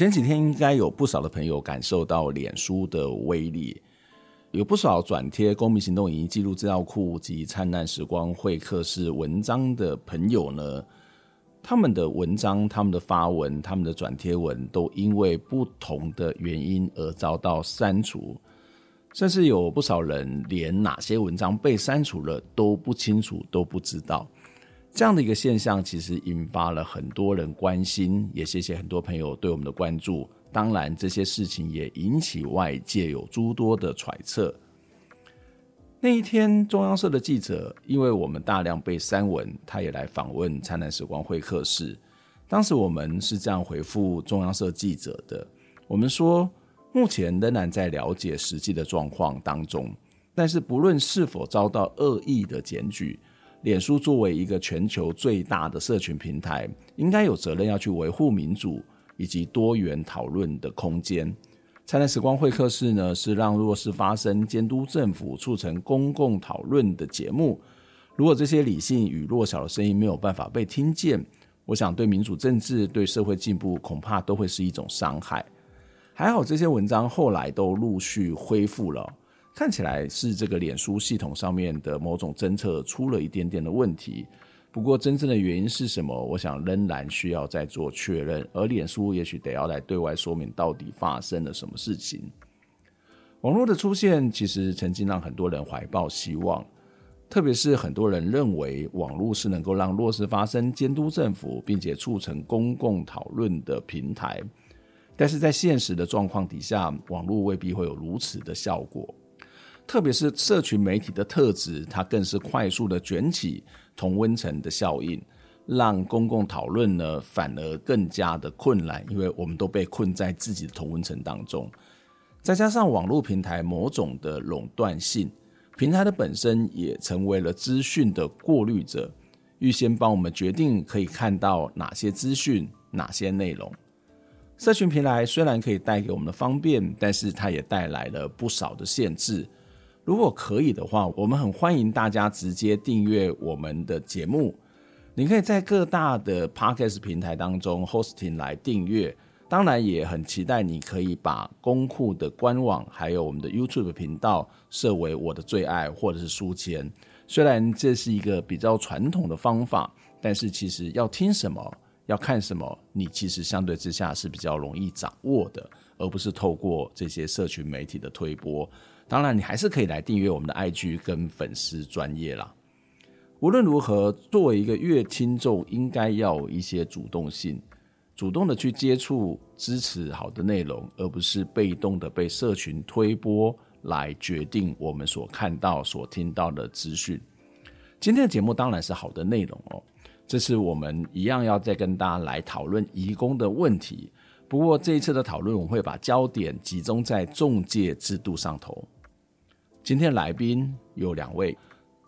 前几天应该有不少的朋友感受到脸书的威力。有不少转贴公民行动影音记录资料库及灿烂时光会客室文章的朋友呢，他们的文章、他们的发文、他们的转贴文，都因为不同的原因而遭到删除，甚至有不少人连哪些文章被删除了都不清楚、都不知道。这样的一个现象，其实引发了很多人关心，也谢谢很多朋友对我们的关注。当然，这些事情也引起外界有诸多的揣测。那一天，中央社的记者因为我们大量被删文，他也来访问灿烂时光会客室。当时我们是这样回复中央社记者的：我们说，目前仍然在了解实际的状况当中，但是不论是否遭到恶意的检举，脸书作为一个全球最大的社群平台，应该有责任要去维护民主。以及多元讨论的空间。灿烂时光会客室呢，是让弱势发声、监督政府、促成公共讨论的节目。如果这些理性与弱小的声音没有办法被听见，我想对民主政治、对社会进步，恐怕都会是一种伤害。还好这些文章后来都陆续恢复了，看起来是这个脸书系统上面的某种侦测出了一点点的问题。不过，真正的原因是什么？我想仍然需要再做确认。而脸书也许得要来对外说明到底发生了什么事情。网络的出现其实曾经让很多人怀抱希望，特别是很多人认为网络是能够让弱势发声、监督政府，并且促成公共讨论的平台。但是在现实的状况底下，网络未必会有如此的效果。特别是社群媒体的特质，它更是快速的卷起同温层的效应，让公共讨论呢反而更加的困难，因为我们都被困在自己的同温层当中。再加上网络平台某种的垄断性，平台的本身也成为了资讯的过滤者，预先帮我们决定可以看到哪些资讯、哪些内容。社群平台虽然可以带给我们的方便，但是它也带来了不少的限制。如果可以的话，我们很欢迎大家直接订阅我们的节目。你可以在各大的 Podcast 平台当中 hosting 来订阅。当然，也很期待你可以把公库的官网还有我们的 YouTube 频道设为我的最爱或者是书签。虽然这是一个比较传统的方法，但是其实要听什么、要看什么，你其实相对之下是比较容易掌握的，而不是透过这些社群媒体的推播。当然，你还是可以来订阅我们的 IG 跟粉丝专业啦。无论如何，作为一个乐听众，应该要有一些主动性，主动的去接触、支持好的内容，而不是被动的被社群推播来决定我们所看到、所听到的资讯。今天的节目当然是好的内容哦，这是我们一样要再跟大家来讨论移工的问题。不过这一次的讨论，我会把焦点集中在中介制度上头。今天来宾有两位，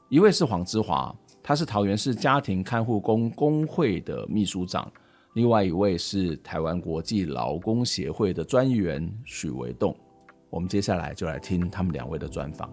一位是黄之华，他是桃园市家庭看护工工会的秘书长；另外一位是台湾国际劳工协会的专员许维栋。我们接下来就来听他们两位的专访。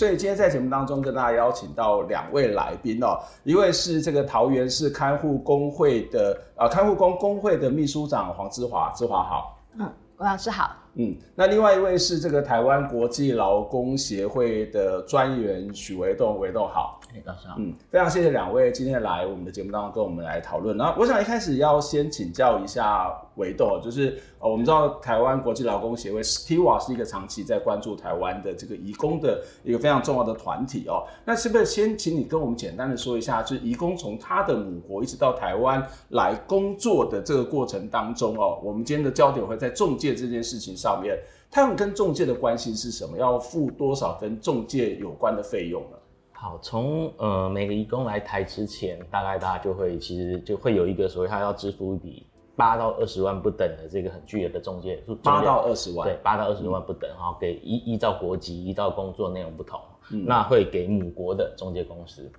所以今天在节目当中跟大家邀请到两位来宾哦，一位是这个桃园市看护工会的啊看护工工会的秘书长黄之华，之华好，嗯，郭老师好，嗯，那另外一位是这个台湾国际劳工协会的专员许维栋，维栋好。哎，早上好。嗯，非常谢谢两位今天来我们的节目当中跟我们来讨论。那我想一开始要先请教一下维栋，就是呃，我们知道台湾国际劳工协会 STIWA 是一个长期在关注台湾的这个移工的一个非常重要的团体哦。那是不是先请你跟我们简单的说一下，就是移工从他的母国一直到台湾来工作的这个过程当中哦，我们今天的焦点会在中介这件事情上面，他们跟中介的关系是什么？要付多少跟中介有关的费用呢？好，从呃每个移工来台之前，大概大家就会其实就会有一个所谓他要支付一笔八到二十万不等的这个很巨额的中介，八到二十万，对，八到二十万不等，哈、嗯，给依依照国籍、依照工作内容不同，嗯、那会给母国的中介公司。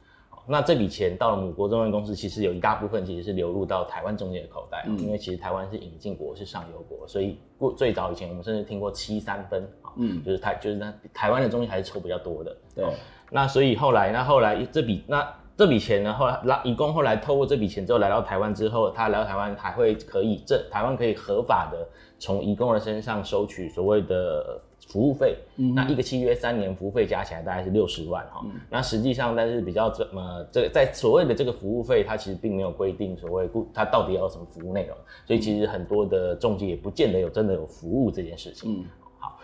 那这笔钱到了母国中介公司，其实有一大部分其实是流入到台湾中介的口袋，嗯、因为其实台湾是引进国，是上游国，所以过最早以前我们甚至听过七三分啊，嗯，就是台就是那台湾的中介还是抽比较多的，对。那所以后来，那后来这笔那这笔钱呢，后来拉移工后来透过这笔钱之后来到台湾之后，他来到台湾还会可以这台湾可以合法的从移工的身上收取所谓的服务费。嗯，那一个契约三年服务费加起来大概是六十万哈。嗯，那实际上但是比较这么这在所谓的这个服务费，它其实并没有规定所谓顾它到底要有什么服务内容，所以其实很多的中介也不见得有真的有服务这件事情。嗯。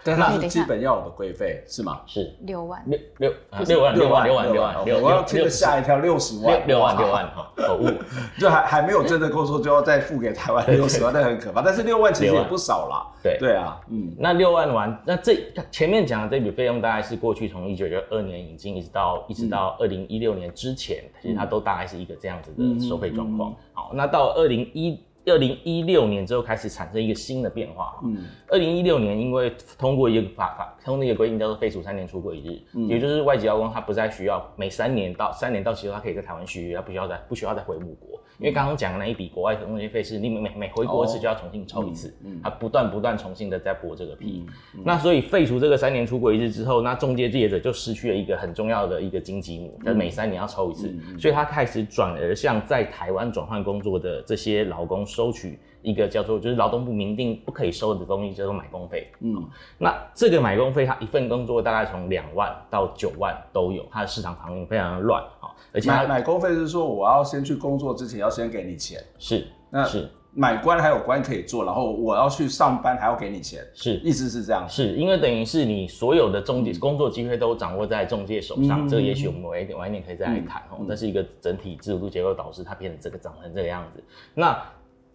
但那是基本要有的规费是吗？是。六万。六六六万六万六万六万六万，我要听着吓一跳，六十万。六万六万哈，可恶，就还还没有真的够说就要再付给台湾六十万，那很可怕。但是六万其实也不少啦。对。对啊，嗯，那六万完，那这前面讲的这笔费用大概是过去从一九九二年引进一直到一直到二零一六年之前，其实它都大概是一个这样子的收费状况。好，那到二零一。二零一六年之后开始产生一个新的变化。嗯，二零一六年因为通过一个法法通过一个规定叫做废除三年出国一日，嗯，也就是外籍劳工他不再需要每三年到三年到期后他可以在台湾续约，他不需要再不需要再回母国。因为刚刚讲的那一笔国外的中介费是你每每每回国一次就要重新抽一次，嗯，他不断不断重新的在剥这个皮。那所以废除这个三年出国一次之后，那中介业者就失去了一个很重要的一个经济母，就是每三年要抽一次，所以他开始转而向在台湾转换工作的这些劳工收取一个叫做就是劳动部明定不可以收的东西，叫做买工费。嗯，那这个买工费，他一份工作大概从两万到九万都有，它的市场行情非常的乱。而且买买工费是说，我要先去工作之前要先给你钱，是，那是。买官还有官可以做，然后我要去上班还要给你钱，是，意思是这样，是因为等于是你所有的中介工作机会都掌握在中介手上，嗯、这个也许我们晚一点晚一点可以再来谈哦，那、嗯、是一个整体制度结构导致它变成这个长成这个样子，那。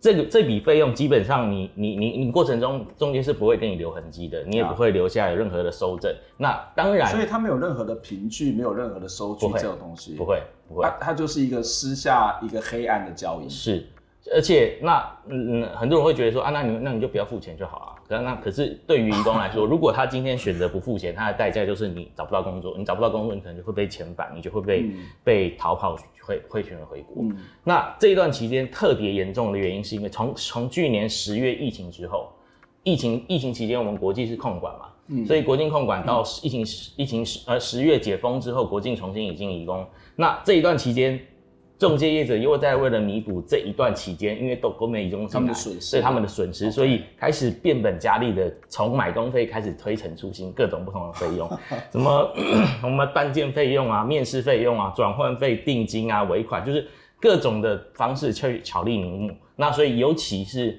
这个这笔费用基本上你，你你你你过程中中间是不会给你留痕迹的，你也不会留下有任何的收证。那当然，所以它没有任何的凭据，没有任何的收据，这种东西不会不会，它它就是一个私下一个黑暗的交易。是，而且那嗯嗯很多人会觉得说啊，那你那你就不要付钱就好了。可那可是对于移工来说，如果他今天选择不付钱，他的代价就是你找不到工作，你找不到工作，你可能就会被遣返，你就会被、嗯、被逃跑。会会选择回国。嗯、那这一段期间特别严重的原因，是因为从从去年十月疫情之后，疫情疫情期间我们国际是控管嘛，嗯、所以国境控管到疫情、嗯、疫情十呃十月解封之后，国境重新引进移工。那这一段期间。仲介业者又在为了弥补这一段期间，因为都国美移工他们的损失，对他们的损失，所以开始变本加厉的从买工费开始推陈出新，各种不同的费用，什么 我们办件费用啊、面试费用啊、转换费、定金啊、尾款，就是各种的方式去巧立名目。那所以尤其是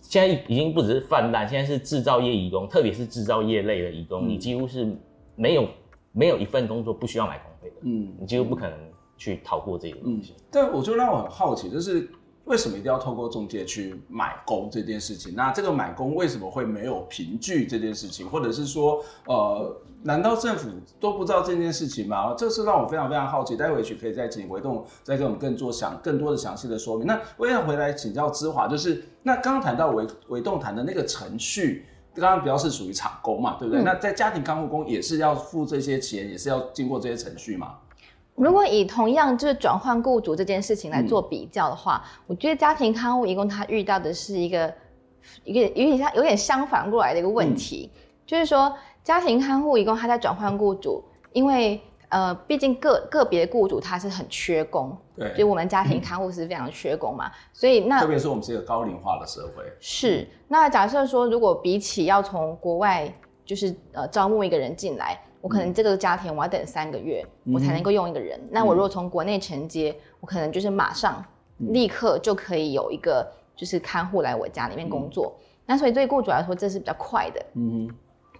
现在已经不只是泛滥，现在是制造业移工，特别是制造业类的移工，嗯、你几乎是没有没有一份工作不需要买工费的，嗯，你几乎不可能。去逃过这个东西，嗯，但我就让我很好奇，就是为什么一定要透过中介去买工这件事情？那这个买工为什么会没有凭据这件事情？或者是说，呃，难道政府都不知道这件事情吗？这是让我非常非常好奇。待会去可以再请维栋再给我们更做详更多的详细的说明。那我也要回来请教芝华，就是那刚刚谈到维维栋谈的那个程序，刚刚比较是属于厂工嘛，对不对？嗯、那在家庭看护工也是要付这些钱，也是要经过这些程序吗？如果以同样就是转换雇主这件事情来做比较的话，嗯、我觉得家庭看护一共他遇到的是一个一个有点像有点相反过来的一个问题，嗯、就是说家庭看护一共他在转换雇主，因为。呃，毕竟个个别雇主他是很缺工，对，所以我们家庭看护是非常缺工嘛，嗯、所以那特别是我们是一个高龄化的社会，是。那假设说，如果比起要从国外就是呃招募一个人进来，我可能这个家庭我要等三个月，嗯、我才能够用一个人。那我如果从国内承接，嗯、我可能就是马上立刻就可以有一个就是看护来我家里面工作。嗯、那所以对雇主来说，这是比较快的。嗯。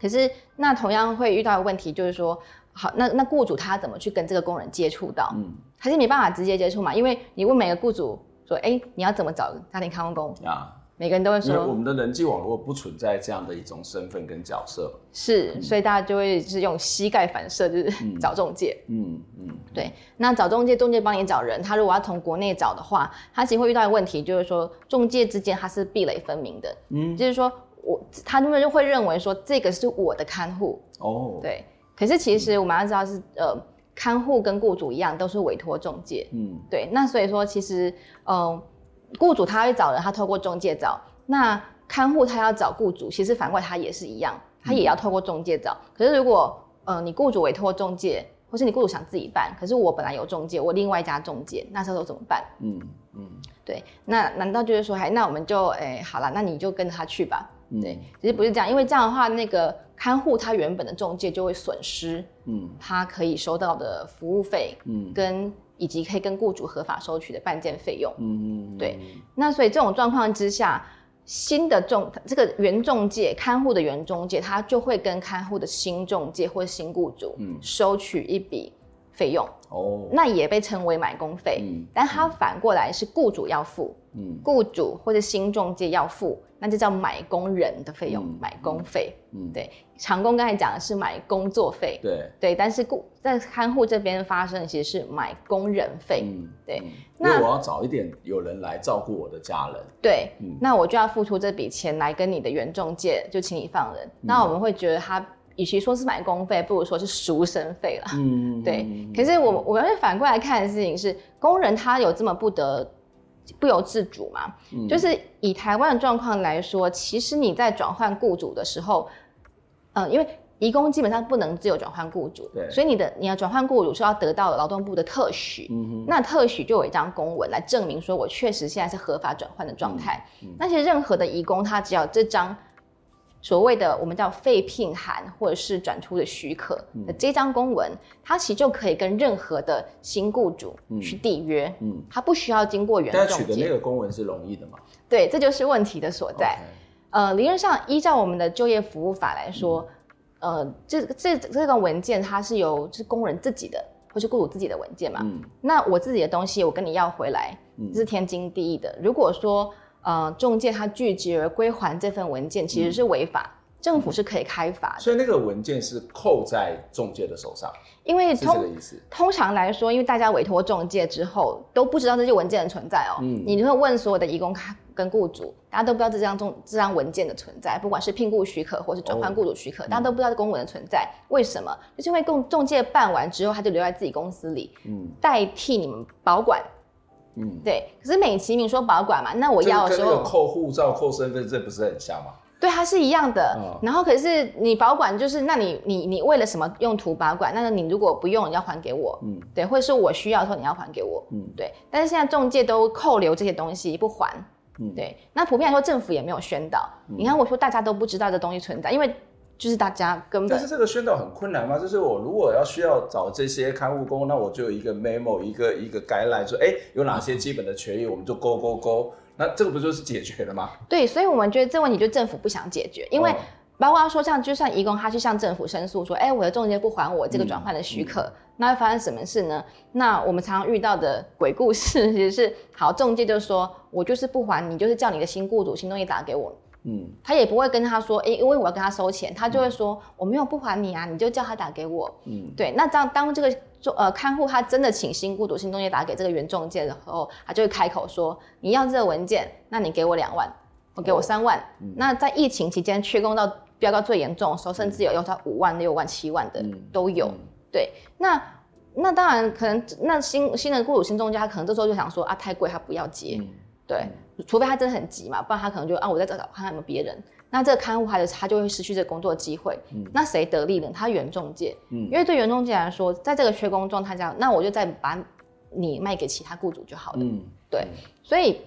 可是那同样会遇到的问题就是说。好，那那雇主他怎么去跟这个工人接触到？嗯，还是没办法直接接触嘛？因为你问每个雇主说，哎，你要怎么找家庭看护工啊？每个人都会说，我们的人际网络不存在这样的一种身份跟角色，是，嗯、所以大家就会是用膝盖反射，就是 找中介。嗯嗯，嗯对。那找中介，中介帮你找人，他如果要从国内找的话，他其实会遇到一个问题，就是说中介之间他是壁垒分明的。嗯，就是说我他们就会认为说这个是我的看护。哦，对。可是其实我们要知道是呃，看护跟雇主一样都是委托中介，嗯，对。那所以说其实，嗯、呃，雇主他会找人，他透过中介找；那看护他要找雇主，其实反过来他也是一样，他也要透过中介找。嗯、可是如果呃你雇主委托中介，或是你雇主想自己办，可是我本来有中介，我另外一家中介，那时候怎么办？嗯嗯，嗯对。那难道就是说，哎，那我们就哎好了，那你就跟着他去吧。对，其实不是这样，因为这样的话，那个看护他原本的中介就会损失，嗯，他可以收到的服务费，嗯，跟以及可以跟雇主合法收取的办件费用，嗯，对。那所以这种状况之下，新的中这个原中介看护的原中介，他就会跟看护的新中介或新雇主，嗯，收取一笔费用，哦，那也被称为买工费，嗯，但他反过来是雇主要付，嗯，雇主或者新中介要付。那就叫买工人的费用，嗯、买工费。嗯，对，长工刚才讲的是买工作费。对对，但是雇在看护这边发生的其实是买工人费。嗯，对。那我要早一点有人来照顾我的家人。对，嗯、那我就要付出这笔钱来跟你的原中介就请你放人。嗯、那我们会觉得他与其说是买工费，不如说是赎身费了。嗯，对。可是我我们会反过来看的事情是，工人他有这么不得。不由自主嘛，嗯、就是以台湾的状况来说，其实你在转换雇主的时候，嗯、呃，因为移工基本上不能自由转换雇主，对，所以你的你要转换雇主是要得到劳动部的特许，那特许就有一张公文来证明说我确实现在是合法转换的状态，那些任何的移工他只要这张。所谓的我们叫废聘函或者是转出的许可的这张公文，嗯、它其实就可以跟任何的新雇主去缔约，嗯，嗯它不需要经过原。但取得那个公文是容易的吗？对，这就是问题的所在。呃，理论上依照我们的就业服务法来说，嗯、呃，这这这个文件它是由就是工人自己的或是雇主自己的文件嘛，嗯，那我自己的东西我跟你要回来，这是天经地义的。如果说呃，中介他拒绝而归还这份文件，其实是违法，嗯、政府是可以开罚的。所以那个文件是扣在中介的手上，因为通。通常来说，因为大家委托中介之后都不知道这些文件的存在哦。嗯。你就会问所有的义工跟雇主，大家都不知道这张中这张文件的存在，不管是聘雇许可或是转换雇主许可，哦、大家都不知道这公文的存在。为什么？就是因为共中介办完之后，他就留在自己公司里，嗯，代替你们保管。嗯，对，可是美其名说保管嘛，那我要的时候跟扣护照、扣身份证不是很像吗？对，它是一样的。哦、然后可是你保管就是，那你你你为了什么用途保管？那你如果不用，你要还给我。嗯，对，或者是我需要的时候你要还给我。嗯，对。但是现在中介都扣留这些东西不还。嗯，对。那普遍来说，政府也没有宣导。嗯、你看，我说大家都不知道这东西存在，因为。就是大家根本，但是这个宣导很困难吗？就是我如果要需要找这些看护工，那我就有一个 memo，一个一个 guideline，说哎，有哪些基本的权益，我们就勾勾勾。那这个不就是解决了吗？对，所以我们觉得这问题就政府不想解决，因为包括说像就算移工他去向政府申诉说，哎，我的中介不还我这个转换的许可，嗯嗯、那会发生什么事呢？那我们常常遇到的鬼故事其实是，好，中介就说我就是不还你，就是叫你的新雇主新东西打给我。嗯，他也不会跟他说，哎、欸，因为我要跟他收钱，他就会说、嗯、我没有不还你啊，你就叫他打给我。嗯，对，那这样当这个做呃看护他真的请新雇主新中介打给这个原中介的时候，他就会开口说，你要这个文件，那你给我两万，我给我三万。哦嗯、那在疫情期间缺工到飙到最严重的时候，甚至有要他五万、六万、七万的都有。嗯、对，那那当然可能那新新的雇主新中介他可能这时候就想说啊太贵，他不要接。嗯、对。除非他真的很急嘛，不然他可能就啊，我再找找看看有没有别人。那这个看护他就他就会失去这个工作机会。嗯，那谁得利呢？他原中介。嗯，因为对原中介来说，在这个缺工状态下，那我就再把你卖给其他雇主就好了。嗯，对，所以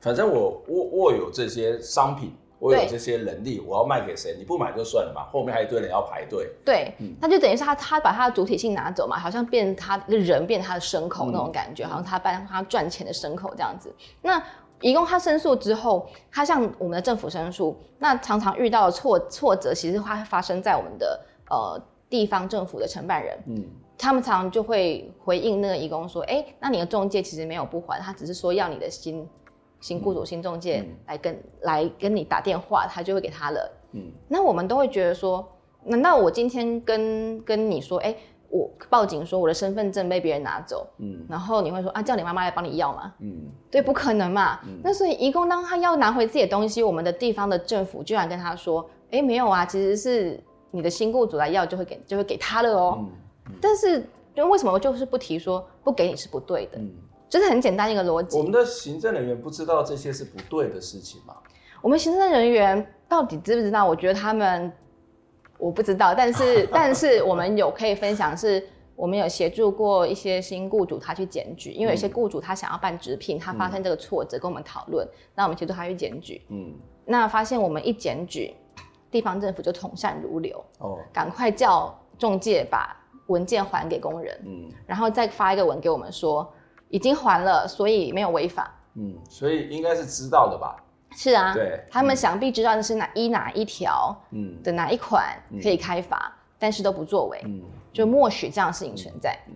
反正我握握有这些商品。我有这些能力，我要卖给谁？你不买就算了嘛，后面还有一堆人要排队。对，嗯、那就等于是他他把他的主体性拿走嘛，好像变他一个人变他的牲口那种感觉，嗯、好像他帮他赚钱的牲口这样子。那移工他申诉之后，他向我们的政府申诉，那常常遇到的挫挫折，其实会发生在我们的呃地方政府的承办人。嗯，他们常常就会回应那个移工说：“哎、欸，那你的中介其实没有不还，他只是说要你的新。”新雇主、新中介来跟、嗯、来跟你打电话，他就会给他了。嗯，那我们都会觉得说，难道我今天跟跟你说，哎、欸，我报警说我的身份证被别人拿走，嗯，然后你会说啊，叫你妈妈来帮你要嘛？嗯，对，不可能嘛。嗯、那所以，移工当他要拿回自己的东西，我们的地方的政府居然跟他说，哎、欸，没有啊，其实是你的新雇主来要，就会给就会给他了哦。嗯嗯、但是，因为为什么我就是不提说不给你是不对的？嗯就是很简单一个逻辑。我们的行政人员不知道这些是不对的事情吗？我们行政人员到底知不知道？我觉得他们我不知道，但是但是我们有可以分享，是我们有协助过一些新雇主他去检举，因为有些雇主他想要办直聘，他发生这个挫折，跟我们讨论，那我们协助他去检举。嗯，那发现我们一检举，地方政府就从善如流哦，赶快叫中介把文件还给工人，嗯，然后再发一个文给我们说。已经还了，所以没有违法。嗯，所以应该是知道的吧？是啊，对，他们想必知道的是哪一哪一条，嗯，的哪一款可以开罚，嗯、但是都不作为，嗯，就默许这样的事情存在。嗯，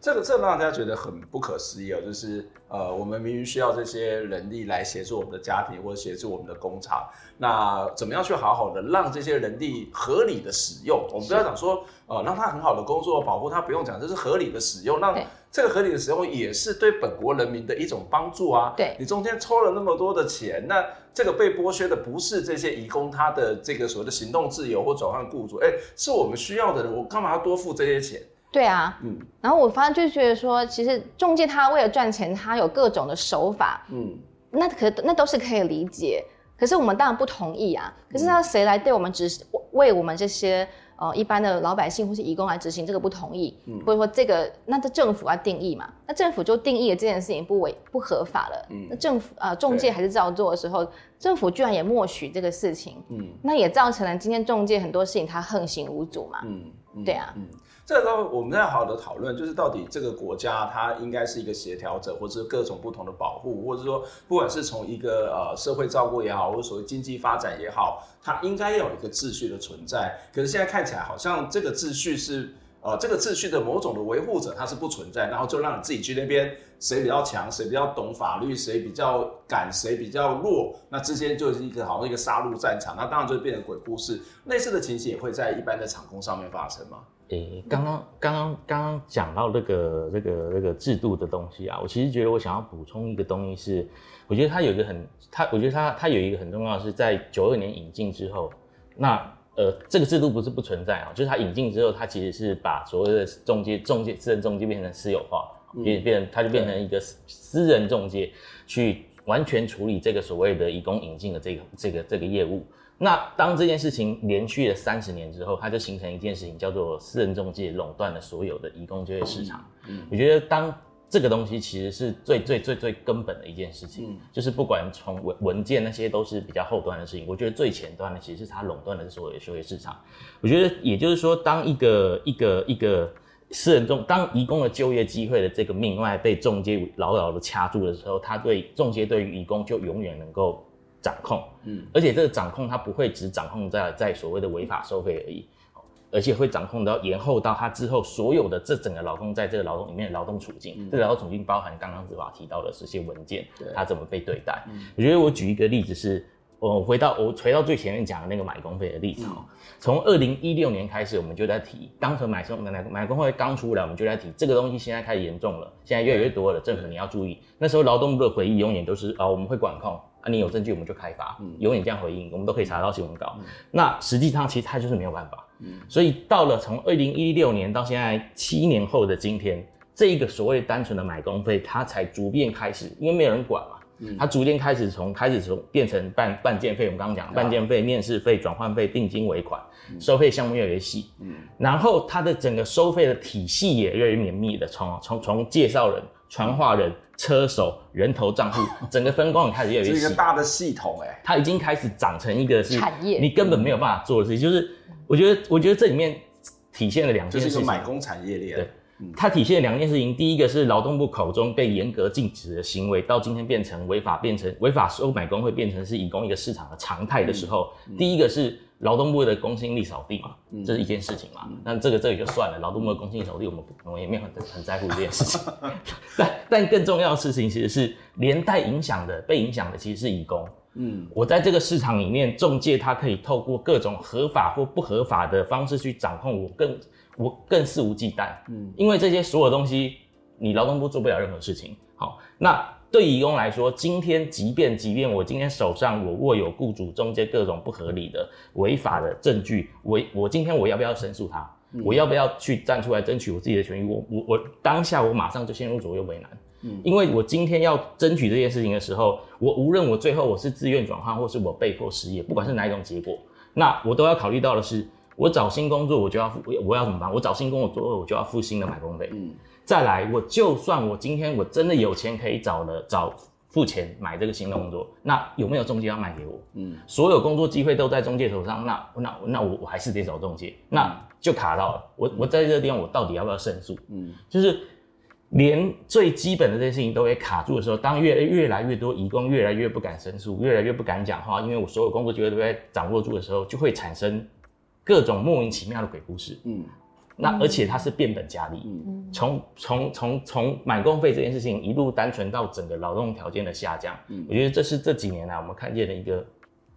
这个这让大家觉得很不可思议哦，就是呃，我们明明需要这些人力来协助我们的家庭或者协助我们的工厂，那怎么样去好好的让这些人力合理的使用？我们不要讲说呃，让他很好的工作，保护他，不用讲，这是合理的使用，让。这个合理的使用也是对本国人民的一种帮助啊！对，你中间抽了那么多的钱，那这个被剥削的不是这些移工他的这个所谓的行动自由或转换雇主，哎，是我们需要的人，我干嘛要多付这些钱？对啊，嗯。然后我发现就觉得说，其实中介他为了赚钱，他有各种的手法，嗯，那可那都是可以理解。可是我们当然不同意啊。可是那谁来对我们执行，为我们这些？呃，一般的老百姓或是移工来执行这个不同意，嗯、或者说这个，那这政府要定义嘛？那政府就定义了这件事情不违不合法了。嗯，那政府呃中介还是照做的时候，政府居然也默许这个事情，嗯，那也造成了今天中介很多事情他横行无阻嘛。嗯，嗯对啊。嗯这个我们在好好的讨论，就是到底这个国家它应该是一个协调者，或者是各种不同的保护，或者说不管是从一个呃社会照顾也好，或者所谓经济发展也好，它应该要有一个秩序的存在。可是现在看起来好像这个秩序是呃这个秩序的某种的维护者它是不存在，然后就让你自己去那边谁比较强，谁比较懂法律，谁比较敢，谁比较弱，那之间就是一个好像一个杀戮战场，那当然就变成鬼故事。类似的情形也会在一般的场工上面发生吗？诶，刚刚刚刚刚刚讲到这个这个这个制度的东西啊，我其实觉得我想要补充一个东西是，我觉得它有一个很，它我觉得它它有一个很重要的是在九二年引进之后，那呃这个制度不是不存在啊，就是它引进之后，它其实是把所谓的中介中介私人中介变成私有化，变变它就变成一个私人中介去完全处理这个所谓的移工引进的这个这个这个业务。那当这件事情连续了三十年之后，它就形成一件事情，叫做私人中介垄断了所有的移工就业市场。嗯，我觉得当这个东西其实是最最最最根本的一件事情，就是不管从文文件那些都是比较后端的事情，我觉得最前端的其实是它垄断了所有的就业市场。我觉得也就是说，当一个一个一个私人中，当移工的就业机会的这个命脉被中介牢牢的掐住的时候，他对中介对于移工就永远能够。掌控，嗯，而且这个掌控它不会只掌控在在所谓的违法收费而已，而且会掌控到延后到他之后所有的这整个劳动在这个劳动里面的劳动处境，嗯、这个劳动处境包含刚刚子华提到的这些文件，他怎么被对待？嗯、我觉得我举一个例子是，我回到我回到最前面讲的那个买工费的例子哈，从二零一六年开始我们就在提，当时买工买买工费刚出来我们就在提这个东西，现在开始严重了，现在越来越多了，政府你要注意。那时候劳动部的回忆永远都是啊、哦，我们会管控。啊，你有证据我们就开发，嗯，永远这样回应，我们都可以查到新闻稿。嗯、那实际上其实他就是没有办法，嗯，所以到了从二零一六年到现在七年后的今天，这一个所谓单纯的买工费，它才逐渐开始，因为没有人管嘛，嗯，它逐渐开始从开始从变成办办件费，我们刚刚讲办件费、面试费、转换费、定金尾款，收费项目越来越细，嗯，然后它的整个收费的体系也越来越绵密的，从从从介绍人、传话人、车手、人头账户，整个分工也开始越来越细，是一个大的系统哎、欸，它已经开始长成一个是产业，你根本没有办法做的事情，就是我觉得我觉得这里面体现了两件事情，就是一个买工产业链，对。它体现了两件事情，第一个是劳动部口中被严格禁止的行为，到今天变成违法，变成违法收买工会变成是以工一个市场的常态的时候，嗯嗯、第一个是劳动部的公信力扫地嘛，嗯、这是一件事情嘛。那、嗯、这个这个就算了，劳动部的公信力扫地，我们我们也没有很很在乎这件事情。但但更重要的事情其实是连带影响的，被影响的其实是义工。嗯，我在这个市场里面，中介他可以透过各种合法或不合法的方式去掌控我更。我更肆无忌惮，嗯，因为这些所有东西，你劳动部做不了任何事情。好，那对移工来说，今天即便即便我今天手上我握有雇主中间各种不合理的违法的证据，我我今天我要不要申诉他？嗯、我要不要去站出来争取我自己的权益？我我我当下我马上就陷入左右为难，嗯，因为我今天要争取这件事情的时候，我无论我最后我是自愿转换，或是我被迫失业，不管是哪一种结果，那我都要考虑到的是。我找新工作，我就要付，我要怎么办？我找新工作，我就要付新的买工费。嗯，再来，我就算我今天我真的有钱可以找了找付钱买这个新的工作，那有没有中介要卖给我？嗯，所有工作机会都在中介手上，那那那我我还是得找中介，那就卡到了。我我在这个地方，我到底要不要申诉？嗯，就是连最基本的这些事情都会卡住的时候，当越越来越多移工越来越不敢申诉，越来越不敢讲话，因为我所有工作机会都在掌握住的时候，就会产生。各种莫名其妙的鬼故事，嗯，那而且它是变本加厉，嗯，从从从从满工费这件事情一路单纯到整个劳动条件的下降，嗯，我觉得这是这几年来我们看见的一个。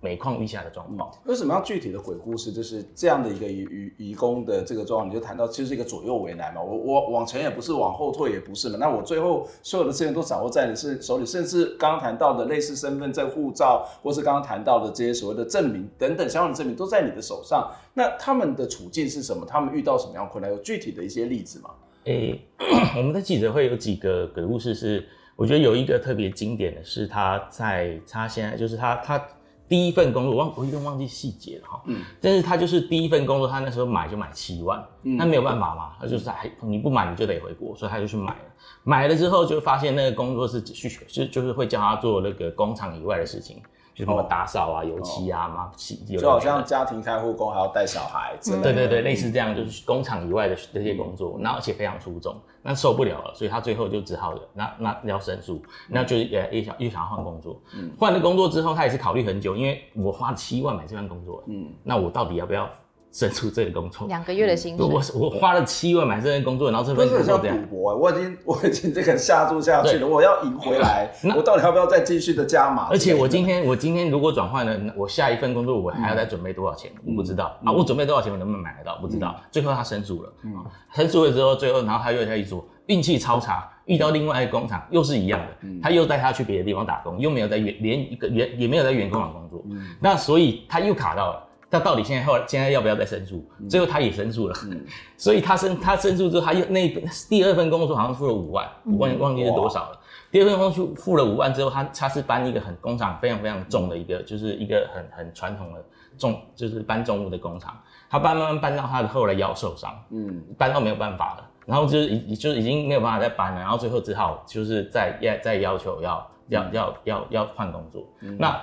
每况愈下的状况，为什么要具体的鬼故事？就是这样的一个移移工的这个状况，你就谈到其实是一个左右为难嘛。我我往前也不是，往后退也不是嘛。那我最后所有的资源都掌握在你是手里，甚至刚刚谈到的类似身份证、护照，或是刚刚谈到的这些所谓的证明等等相关的证明都在你的手上。那他们的处境是什么？他们遇到什么样困难？有具体的一些例子吗？诶、欸，我们的记者会有几个鬼故事是，我觉得有一个特别经典的是他在他现在就是他他。第一份工作，我忘我有点忘记细节了哈。嗯，但是他就是第一份工作，他那时候买就买七万，嗯，那没有办法嘛，他就是还你不买你就得回国，所以他就去买了。买了之后就发现那个工作是去就就是会叫他做那个工厂以外的事情。就什么打扫啊、油漆啊、嘛，就好像家庭看护工还要带小孩之类的。对对对，类似这样，就是工厂以外的这些工作，那而且非常出众，那受不了了，所以他最后就只好那那要申诉，那就也也想又想要换工作。嗯，换了工作之后，他也是考虑很久，因为我花了七万买这份工作，嗯，那我到底要不要？申诉这个工作，两个月的薪水。我我花了七万买这份工作，然后这份工作这样。赌博，我已经我已经这个下注下去了，我要赢回来，我到底要不要再继续的加码？而且我今天我今天如果转换了，我下一份工作我还要再准备多少钱？我不知道啊，我准备多少钱我能不能买得到？不知道。最后他申诉了，嗯，申诉了之后，最后然后他又在一说运气超差，遇到另外一个工厂又是一样的，他又带他去别的地方打工，又没有在原连一个原也没有在原工厂工作，那所以他又卡到了。他到底现在后来现在要不要再申诉？最后他也申诉了，嗯、所以他申他申诉之后，他又那第二份工作好像付了五万，五万忘记是多少了。第二份工作付了五万之后，他他是搬一个很工厂非常非常重的一个，就是一个很很传统的重，就是搬重物的工厂。他搬慢慢搬到他的后来腰受伤，嗯，搬到没有办法了，然后就是已就是已经没有办法再搬了，然后最后只好就是再要再要求要要要要要换工作，那。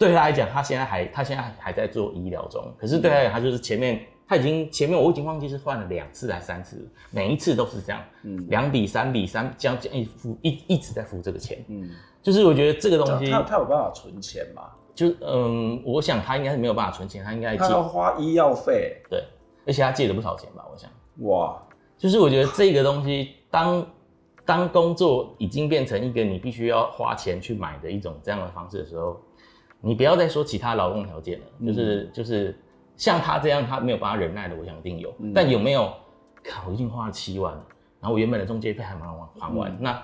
对他来讲，他现在还他现在还在做医疗中，可是对他来讲，他就是前面他已经前面我已经忘记是换了两次还是三次，每一次都是这样，嗯，两笔三笔三将将一付一一直在付这个钱，嗯，就是我觉得这个东西他他有办法存钱吗？就嗯，我想他应该是没有办法存钱，他应该他要花医药费，对，而且他借了不少钱吧，我想，哇，就是我觉得这个东西当当工作已经变成一个你必须要花钱去买的一种这样的方式的时候。你不要再说其他劳动条件了，就是、嗯、就是像他这样，他没有办法忍耐的，我想一定有。嗯、但有没有？靠，我已经花了七万了，然后我原本的中介费还没还还完。嗯、那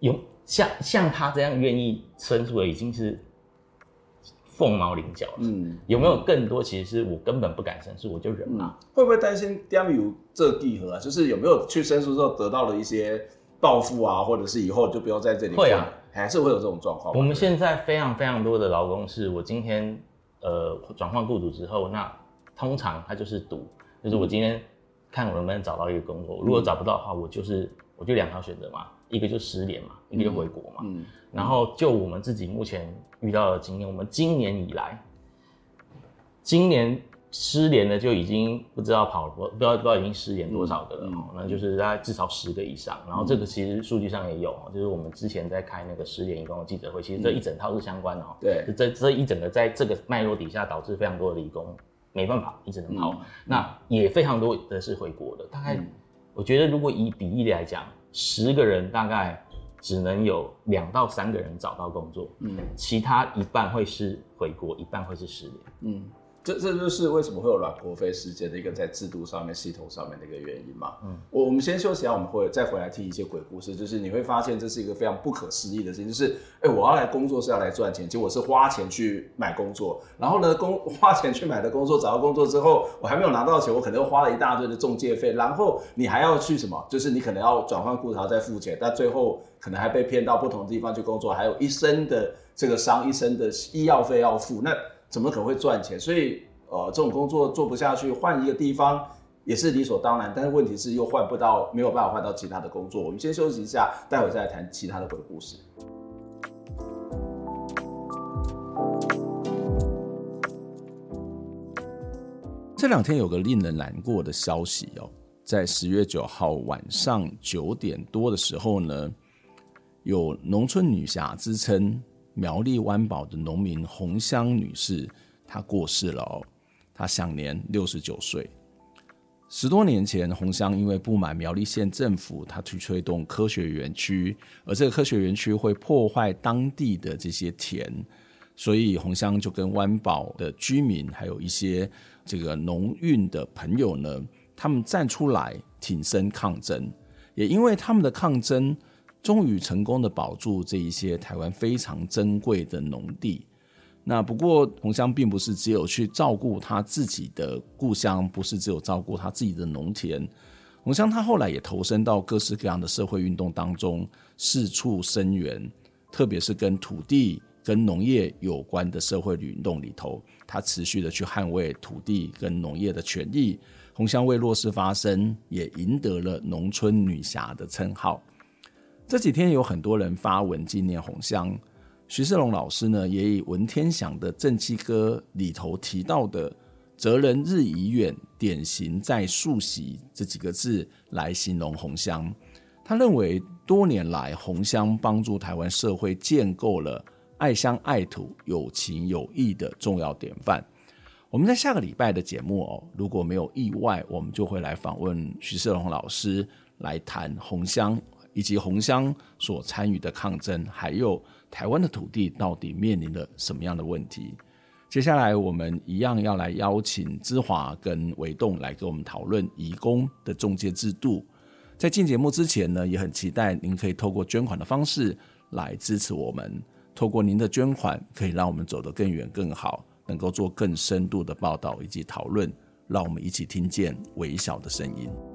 有像像他这样愿意申诉的，已经是凤毛麟角了。嗯，有没有更多？其实是我根本不敢申诉，我就忍了、嗯。会不会担心刁有这地核啊？就是有没有去申诉之后得到了一些报复啊，或者是以后就不要在这里？会啊。还是会有这种状况。我们现在非常非常多的劳工是，我今天呃转换雇主之后，那通常他就是赌，就是我今天看我能不能找到一个工作，如果找不到的话，我就是我就两条选择嘛，一个就失联嘛，一个就回国嘛。嗯。然后就我们自己目前遇到的经验，我们今年以来，今年。失联的就已经不知道跑了，不知道不知道已经失联多少个了，那就是大概至少十个以上。然后这个其实数据上也有，就是我们之前在开那个失联移工的记者会，其实这一整套是相关的哦。对，这这一整个在这个脉络底下，导致非常多的移工没办法一直能跑。嗯、那也非常多的是回国的，大概我觉得如果以比例来讲，十个人大概只能有两到三个人找到工作，嗯，其他一半会是回国，一半会是失联，嗯。这这就是为什么会有阮国飞事件的一个在制度上面、系统上面的一个原因嘛。嗯，我我们先休息一下，我们会再回来听一些鬼故事。就是你会发现这是一个非常不可思议的事情，就是哎，我要来工作是要来赚钱，结果是花钱去买工作，然后呢，工花钱去买的工作，找到工作之后，我还没有拿到钱，我可能又花了一大堆的中介费，然后你还要去什么？就是你可能要转换雇主再付钱，但最后可能还被骗到不同的地方去工作，还有一身的这个伤，一身的医药费要付，那。怎么可能会赚钱？所以，呃，这种工作做不下去，换一个地方也是理所当然。但是问题是又换不到，没有办法换到其他的工作。我们先休息一下，待会再来谈其他的鬼故事。这两天有个令人难过的消息哦，在十月九号晚上九点多的时候呢，有农村女侠之称。苗栗湾堡的农民洪香女士，她过世了哦，她享年六十九岁。十多年前，洪香因为不满苗栗县政府，她去推动科学园区，而这个科学园区会破坏当地的这些田，所以洪香就跟湾堡的居民，还有一些这个农运的朋友呢，他们站出来挺身抗争，也因为他们的抗争。终于成功的保住这一些台湾非常珍贵的农地。那不过洪香并不是只有去照顾他自己的故乡，不是只有照顾他自己的农田。洪香他后来也投身到各式各样的社会运动当中，四处声援，特别是跟土地、跟农业有关的社会运动里头，他持续的去捍卫土地跟农业的权益。洪香为弱势发声，也赢得了农村女侠的称号。这几天有很多人发文纪念红香，徐世龙老师呢也以文天祥的《正气歌》里头提到的“择人日已远，典型在溯溪”这几个字来形容红香。他认为多年来红香帮助台湾社会建构了爱乡爱土、有情有义的重要典范。我们在下个礼拜的节目哦，如果没有意外，我们就会来访问徐世龙老师来谈红香。以及红乡所参与的抗争，还有台湾的土地到底面临了什么样的问题？接下来我们一样要来邀请芝华跟维栋来跟我们讨论移工的中介制度。在进节目之前呢，也很期待您可以透过捐款的方式来支持我们。透过您的捐款，可以让我们走得更远更好，能够做更深度的报道以及讨论，让我们一起听见微小的声音。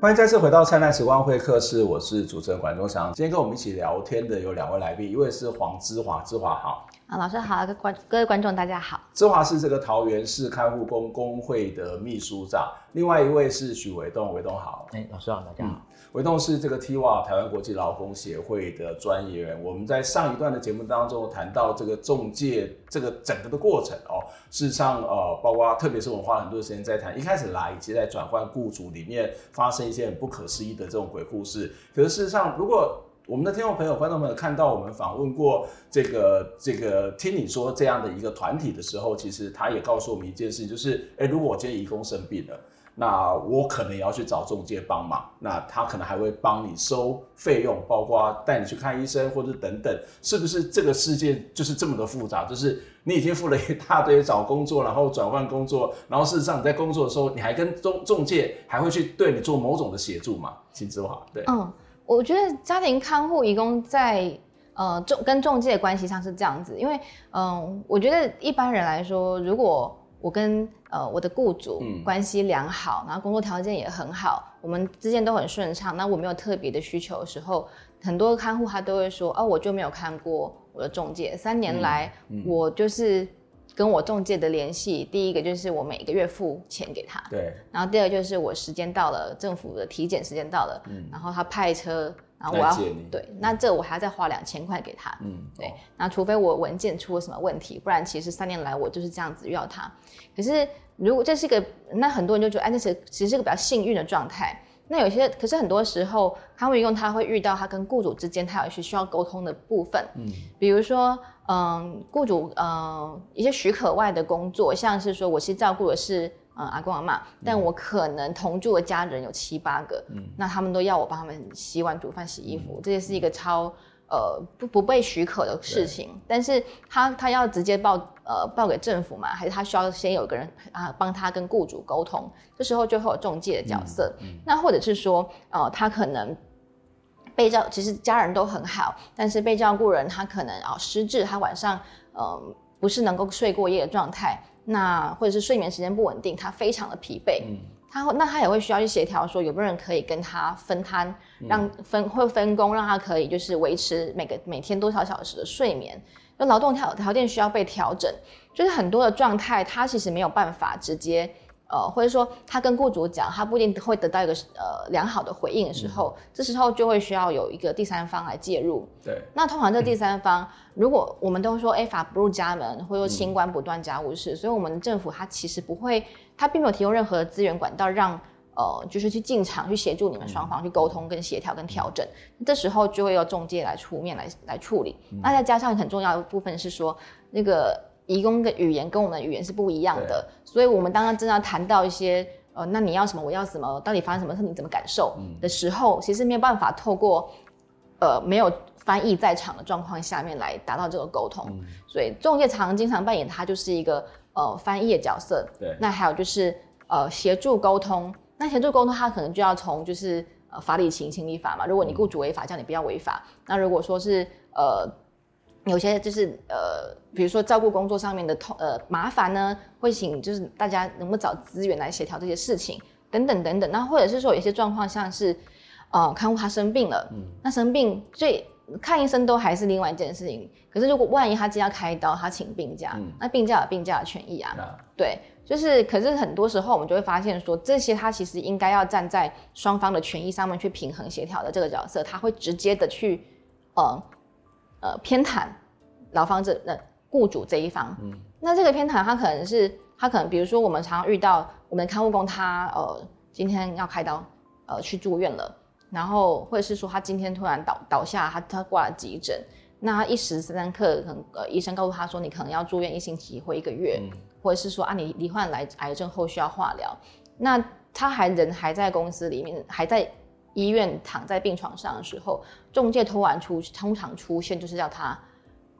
欢迎再次回到灿烂时光会客室，我是主持人管中祥。今天跟我们一起聊天的有两位来宾，一位是黄之华，之华好。啊，老师好，各观各位观众大家好。志华是这个桃园市看护工工会的秘书长，另外一位是许维栋，维栋好。哎，老师好，大家好。嗯维栋是这个 TIWA 台湾国际劳工协会的专业人。我们在上一段的节目当中谈到这个中介这个整个的过程哦，事实上呃，包括特别是我们花了很多时间在谈一开始来以及在转换雇主里面发生一些很不可思议的这种鬼故事。可是事实上，如果我们的听众朋友、观众朋友看到我们访问过这个这个听你说这样的一个团体的时候，其实他也告诉我们一件事，就是诶，如果我今天移工生病了。那我可能也要去找中介帮忙，那他可能还会帮你收费用，包括带你去看医生或者等等，是不是这个世界就是这么的复杂？就是你已经付了一大堆找工作，然后转换工作，然后事实上你在工作的时候，你还跟中中介还会去对你做某种的协助嘛？请姿华，对，嗯，我觉得家庭看护移工在呃中跟中介的关系上是这样子，因为嗯、我觉得一般人来说，如果我跟呃我的雇主关系良好，然后工作条件也很好，我们之间都很顺畅，那我没有特别的需求的时候，很多看护他都会说，哦，我就没有看过我的中介，三年来我就是。跟我中介的联系，第一个就是我每个月付钱给他，对。然后第二个就是我时间到了，政府的体检时间到了，嗯，然后他派车，然后我要对，那这我还要再花两千块给他，嗯，对。那除非我文件出了什么问题，不然其实三年来我就是这样子遇到他。可是如果这是一个，那很多人就觉得，哎，那是其实是个比较幸运的状态。那有些，可是很多时候，看护移工他会遇到他跟雇主之间，他有一些需要沟通的部分。嗯，比如说，嗯，雇主，嗯，一些许可外的工作，像是说，我其实照顾的是，嗯，阿公阿妈，但我可能同住的家人有七八个，嗯，那他们都要我帮他们洗碗、煮饭、洗衣服，这也是一个超。呃，不不被许可的事情，但是他他要直接报呃报给政府嘛，还是他需要先有个人啊帮他跟雇主沟通，这时候就会有中介的角色。嗯。嗯、那或者是说，呃，他可能被照，其实家人都很好，但是被照顾人他可能啊、呃、失智，他晚上呃不是能够睡过夜的状态，那或者是睡眠时间不稳定，他非常的疲惫。嗯他那他也会需要去协调，说有没有人可以跟他分摊，让分会分工，让他可以就是维持每个每天多少小时的睡眠。那劳动条条件需要被调整，就是很多的状态，他其实没有办法直接。呃，或者说他跟雇主讲，他不一定会得到一个呃良好的回应的时候，嗯、这时候就会需要有一个第三方来介入。对，那通常这第三方，嗯、如果我们都说，哎，法不入家门，或者说清官不断家务事，嗯、所以我们政府它其实不会，它并没有提供任何资源管道让呃，就是去进场去协助你们双方去沟通、跟协调、跟调整。嗯、这时候就会由中介来出面来来处理。嗯、那再加上很重要的部分是说那个。移工的语言跟我们的语言是不一样的，所以我们当然真的要谈到一些呃，那你要什么，我要什么，到底发生什么事，你怎么感受的时候，嗯、其实没有办法透过呃没有翻译在场的状况下面来达到这个沟通，嗯、所以中介常经常扮演他就是一个呃翻译的角色。对，那还有就是呃协助沟通，那协助沟通他可能就要从就是呃法理情、情理法嘛。如果你雇主违法，叫你不要违法。嗯、那如果说是呃。有些就是呃，比如说照顾工作上面的痛呃麻烦呢，会请就是大家能不能找资源来协调这些事情等等等等。那或者是说有些状况像是，呃，看护他生病了，嗯，那生病最看医生都还是另外一件事情。可是如果万一他今天要开刀，他请病假，嗯，那病假有病假的权益啊，嗯、对，就是可是很多时候我们就会发现说，这些他其实应该要站在双方的权益上面去平衡协调的这个角色，他会直接的去，呃。呃，偏袒劳方这那雇主这一方，嗯，那这个偏袒他可能是他可能，比如说我们常常遇到我们的看护工他呃今天要开刀，呃去住院了，然后或者是说他今天突然倒倒下，他他挂了急诊，那他一时三刻可能呃医生告诉他说你可能要住院一星期或一个月，嗯，或者是说啊你罹患来癌症后需要化疗，那他还人还在公司里面还在。医院躺在病床上的时候，仲介突然出，通常出现就是要他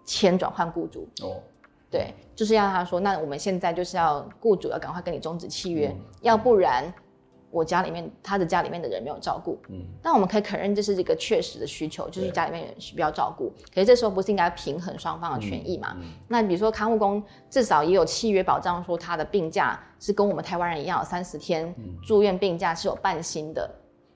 签转换雇主。哦，对，就是要他说，那我们现在就是要雇主要赶快跟你终止契约，嗯、要不然我家里面他的家里面的人没有照顾。嗯，但我们可以承认这是一个确实的需求，就是家里面人需要照顾。可是这时候不是应该平衡双方的权益嘛？嗯嗯、那比如说看护工至少也有契约保障，说他的病假是跟我们台湾人一样，有三十天住院病假是有半薪的。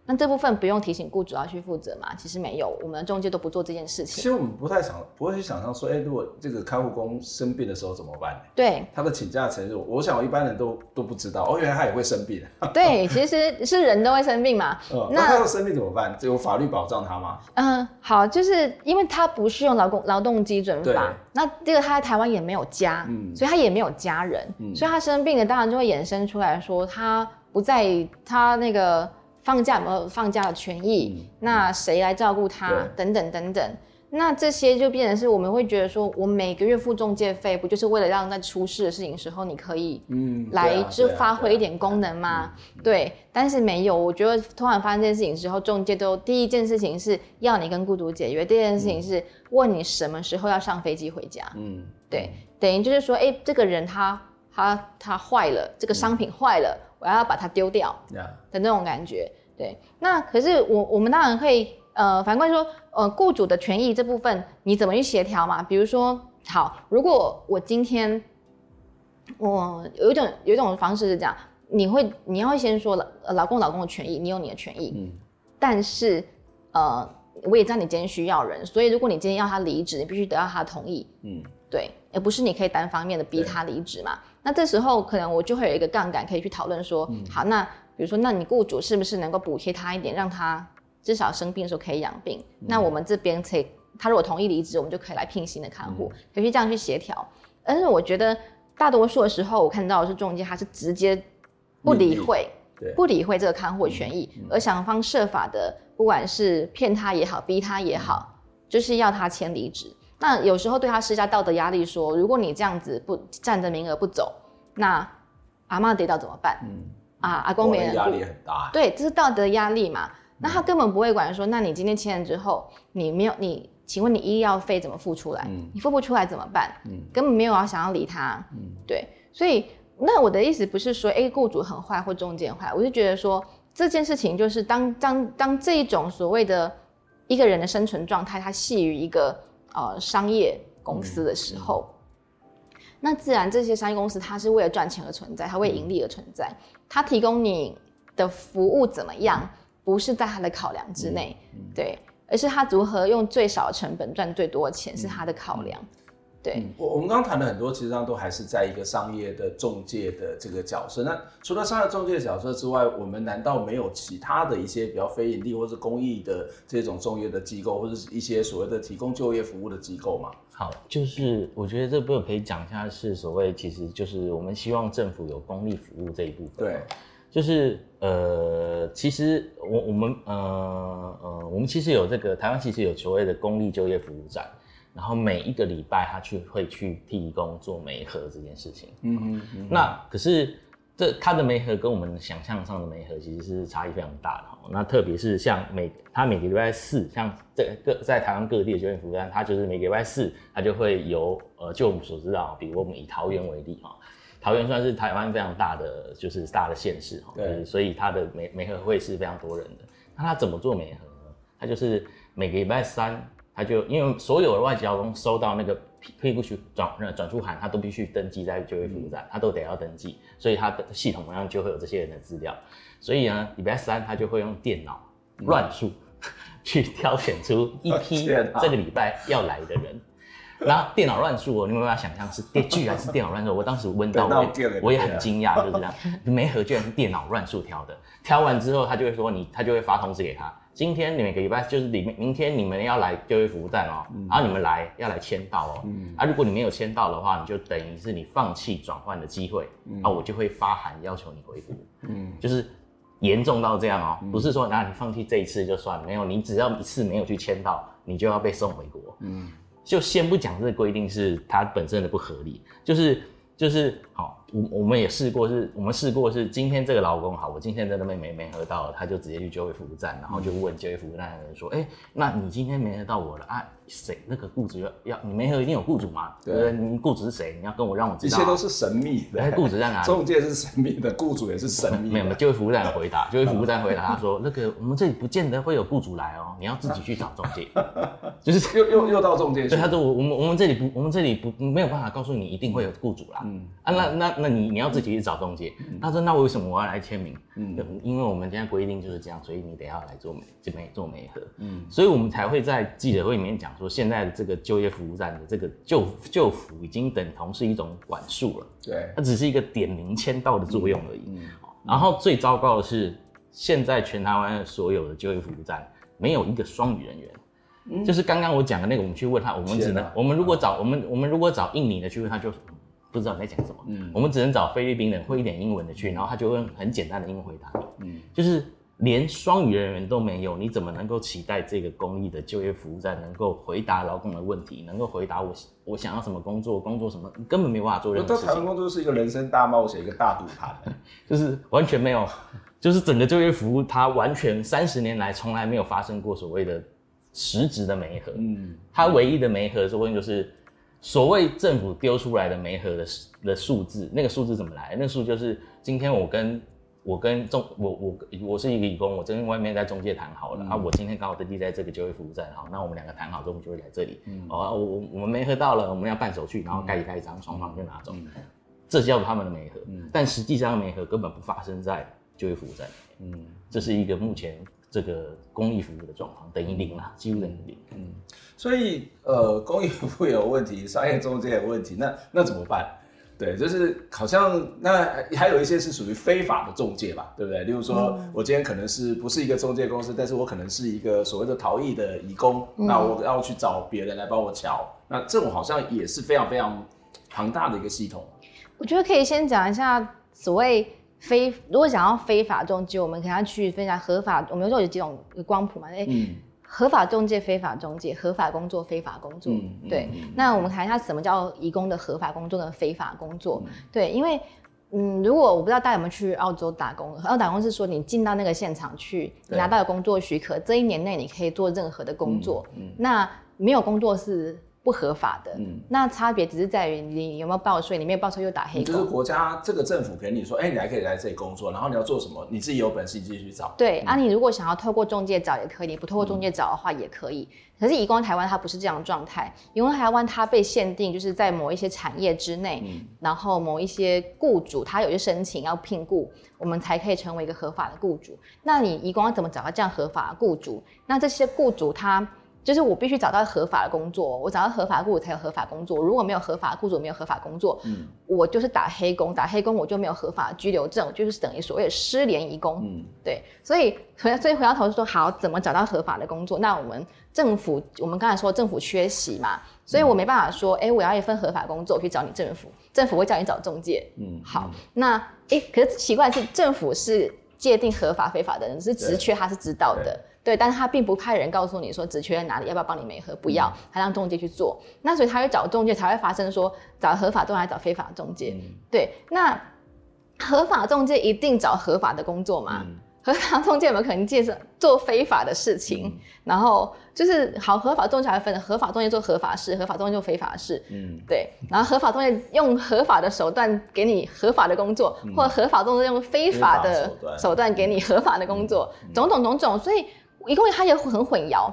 那这部分不用提醒雇主要去负责嘛？其实没有，我们的仲介都不做这件事情。其实我们不太想，不会去想象说，哎、欸，如果这个看护工生病的时候怎么办？对，他的请假程序，我想我一般人都都不知道。哦，原来他也会生病。对，其实是人都会生病嘛。嗯、那，那他要生病怎么办？有法律保障他吗？嗯，好，就是因为他不适用劳工劳动基准法，那这个他在台湾也没有家，嗯，所以他也没有家人，嗯，所以他生病了，当然就会衍生出来说他不在他那个。放假有没有放假的权益？嗯、那谁来照顾他？等等等等，那这些就变成是我们会觉得说，我每个月付中介费，不就是为了让在出事的事情时候，你可以嗯来就发挥一点功能吗？对，但是没有，我觉得突然发生这件事情之后，中介都第一件事情是要你跟雇主解约，第二件事情是问你什么时候要上飞机回家。嗯，对，等于就是说，哎、欸，这个人他他他坏了，这个商品坏了。嗯我要把它丢掉的那种感觉.对。那可是我我们当然会，呃，反过来说，呃，雇主的权益这部分你怎么去协调嘛？比如说，好，如果我今天我有一种有一种方式是这样，你会你要先说了，老公老公的权益，你有你的权益，嗯，但是呃，我也知道你今天需要人，所以如果你今天要他离职，你必须得到他的同意，嗯，对，而不是你可以单方面的逼他离职嘛。那这时候可能我就会有一个杠杆可以去讨论说，嗯、好，那比如说，那你雇主是不是能够补贴他一点，让他至少生病的时候可以养病？嗯、那我们这边可以，他如果同意离职，我们就可以来聘新的看护，嗯、可以这样去协调。但是我觉得大多数的时候，我看到的是中介他是直接不理会，不理会这个看护的权益，而想方设法的，不管是骗他也好，逼他也好，就是要他签离职。那有时候对他施加道德压力，说如果你这样子不占着名额不走，那阿妈跌倒怎么办？嗯啊，阿公没人压力很大。对，这是道德压力嘛。那他根本不会管说，那你今天签了之后，你没有你，请问你医药费怎么付出来？嗯，你付不出来怎么办？嗯，根本没有要想要理他。嗯，对。所以那我的意思不是说，哎，雇主很坏或中介坏，我就觉得说这件事情就是当当当这一种所谓的一个人的生存状态，它系于一个。呃，商业公司的时候，嗯、那自然这些商业公司它是为了赚钱而存在，它为盈利而存在，它提供你的服务怎么样，不是在它的考量之内，对，而是它如何用最少的成本赚最多的钱是它的考量。嗯对，我我们刚刚谈的很多，其实上都还是在一个商业的中介的这个角色。那除了商业中介的角色之外，我们难道没有其他的一些比较非盈利或是公益的这种中介的机构，或者是一些所谓的提供就业服务的机构吗？好，就是我觉得这部分可以讲一下，是所谓其实就是我们希望政府有公益服务这一部分。对，就是呃，其实我我们呃呃，我们其实有这个台湾其实有所谓的公立就业服务站。然后每一个礼拜，他去会去提供做媒合这件事情。嗯嗯嗯。那可是这他的媒合跟我们想象上的媒合其实是差异非常大的。那特别是像每他每个礼拜四，像这个在台湾各地的酒店服务站，他就是每个礼拜四，他就会由呃，就我们所知道，比如我们以桃园为例哈，桃园算是台湾非常大的就是大的县市哈，对，所以他的媒媒合会是非常多人的。那他怎么做媒合呢？他就是每个礼拜三。他就因为所有的外籍劳工收到那个配不许转转出函，他都必须登记在就业服务站，他都得要登记，所以他的系统上就会有这些人的资料。所以呢，礼拜三他就会用电脑乱数、嗯、去挑选出一批这个礼拜要来的人。然后电脑乱数哦，你没有办法想象是 电，居然是电脑乱数。我当时问到我，我也很惊讶，就是这样，没合居然是电脑乱数挑的。挑完之后，他就会说你，他就会发通知给他。今天你每个礼拜就是里面，明天你们要来就业服务站哦，嗯、然后你们来要来签到哦，嗯、啊，如果你没有签到的话，你就等于是你放弃转换的机会，嗯、啊，我就会发函要求你回国，嗯，就是严重到这样哦，嗯、不是说那你放弃这一次就算了，没有，你只要一次没有去签到，你就要被送回国，嗯，就先不讲这个规定是它本身的不合理，就是就是好。我我们也试过是，是我们试过是今天这个劳工好，我今天在那边没没喝到，他就直接去就业服务站，然后就问就业服务站的人说，哎、欸，那你今天没合到我了啊？谁？那个雇主要要你没合一定有雇主嘛？对不对？你雇主是谁？你要跟我让我知道、啊。一切都是神秘的。哎雇主在哪里？中介是神秘的，雇主也是神秘的。没有没有，就业服务站回答，就业服务站回答他 说，那个我们这里不见得会有雇主来哦，你要自己去找中介。就是 又又又到中介去。所以他说我我们我们这里不我们这里不没有办法告诉你一定会有雇主啦。嗯啊，那那那你你要自己去。找中介，他说：“那为什么我要来签名？嗯，因为我们现在规定就是这样，所以你得要来做媒这边做媒合，嗯，所以我们才会在记者会里面讲说，现在的这个就业服务站的这个就就服已经等同是一种管束了，对，它只是一个点名签到的作用而已。嗯，然后最糟糕的是，现在全台湾所有的就业服务站没有一个双语人员，嗯，就是刚刚我讲的那个，我们去问他，我们只能，我们如果找我们我们如果找印尼的去问他就。”不知道你在讲什么，嗯，我们只能找菲律宾人会一点英文的去，然后他就用很简单的英文回答你，嗯，就是连双语人员都没有，你怎么能够期待这个公益的就业服务站能够回答劳工的问题，能够回答我我想要什么工作，工作什么，你根本没办法做任何事情。到台湾工作是一个人生大冒险，一个大赌盘，就是完全没有，就是整个就业服务，它完全三十年来从来没有发生过所谓的实质的媒合，嗯，它唯一的媒合作用就是。所谓政府丢出来的煤核的的数字，那个数字怎么来？那个数就是今天我跟我跟中我我我是一个移工，我跟外面在中介谈好了、嗯、啊，我今天刚好登记在这个就业服务站，好，那我们两个谈好之后，我们就会来这里。嗯，哦，我我们煤核到了，我们要办手续，然后盖一盖章，双方就拿走。嗯、这叫他们的媒合，嗯，但实际上媒合根本不发生在就业服务站，嗯，这是一个目前这个公益服务的状况，等于零啦，几乎等于零，嗯，所以呃，公益服务有问题，商业中介有问题，那那怎么办？对，就是好像那还有一些是属于非法的中介吧，对不对？例如说，嗯、我今天可能是不是一个中介公司，但是我可能是一个所谓的逃逸的移工，嗯、那我要去找别人来帮我瞧，那这种好像也是非常非常庞大的一个系统。我觉得可以先讲一下所谓非，如果想要非法中介，我们可能要去分享合法。我们有时候有几种光谱嘛？哎。嗯合法中介、非法中介、合法工作、非法工作，嗯、对。嗯、那我们谈一下什么叫移工的合法工作跟非法工作？嗯、对，因为，嗯，如果我不知道大家有没有去澳洲打工，澳洲打工是说你进到那个现场去，你拿到了工作许可，对这一年内你可以做任何的工作。嗯嗯、那没有工作是。不合法的，嗯，那差别只是在于你有没有报税，你没有报税又打黑工。就是国家这个政府给你说，哎、欸，你还可以来这里工作，然后你要做什么，你自己有本事你自己去找。对，嗯、啊，你如果想要透过中介找也可以，你不透过中介找的话也可以。嗯、可是移工台湾它不是这样的状态，移工台湾它被限定就是在某一些产业之内，嗯、然后某一些雇主他有些申请要聘雇，我们才可以成为一个合法的雇主。那你移工要怎么找到这样合法的雇主？那这些雇主他。就是我必须找到合法的工作，我找到合法的雇主才有合法工作。如果没有合法的雇主，没有合法工作，嗯，我就是打黑工，打黑工我就没有合法的居留证，就是等于所谓的失联移工。嗯，对，所以回所以回到头是说，好，怎么找到合法的工作？那我们政府，我们刚才说政府缺席嘛，所以我没办法说，哎、欸，我要一份合法工作，我去找你政府，政府会叫你找中介。嗯，好，那哎、欸，可是奇怪的是，政府是界定合法非法的人，是职缺，他是知道的。对，但是他并不派人告诉你说职缺在哪里，要不要帮你媒合？不要，他让中介去做。那所以他会找中介，才会发生说找合法中介还是找非法中介？嗯、对，那合法中介一定找合法的工作吗？嗯、合法中介有没有可能介绍做非法的事情？嗯、然后就是好，合法中介还分合法中介做合法事，合法中介做非法事。嗯，对。然后合法中介用合法的手段给你合法的工作，嗯、或合法中介用非法的手段给你合法的工作，种种种种，所以。移工他也很混淆，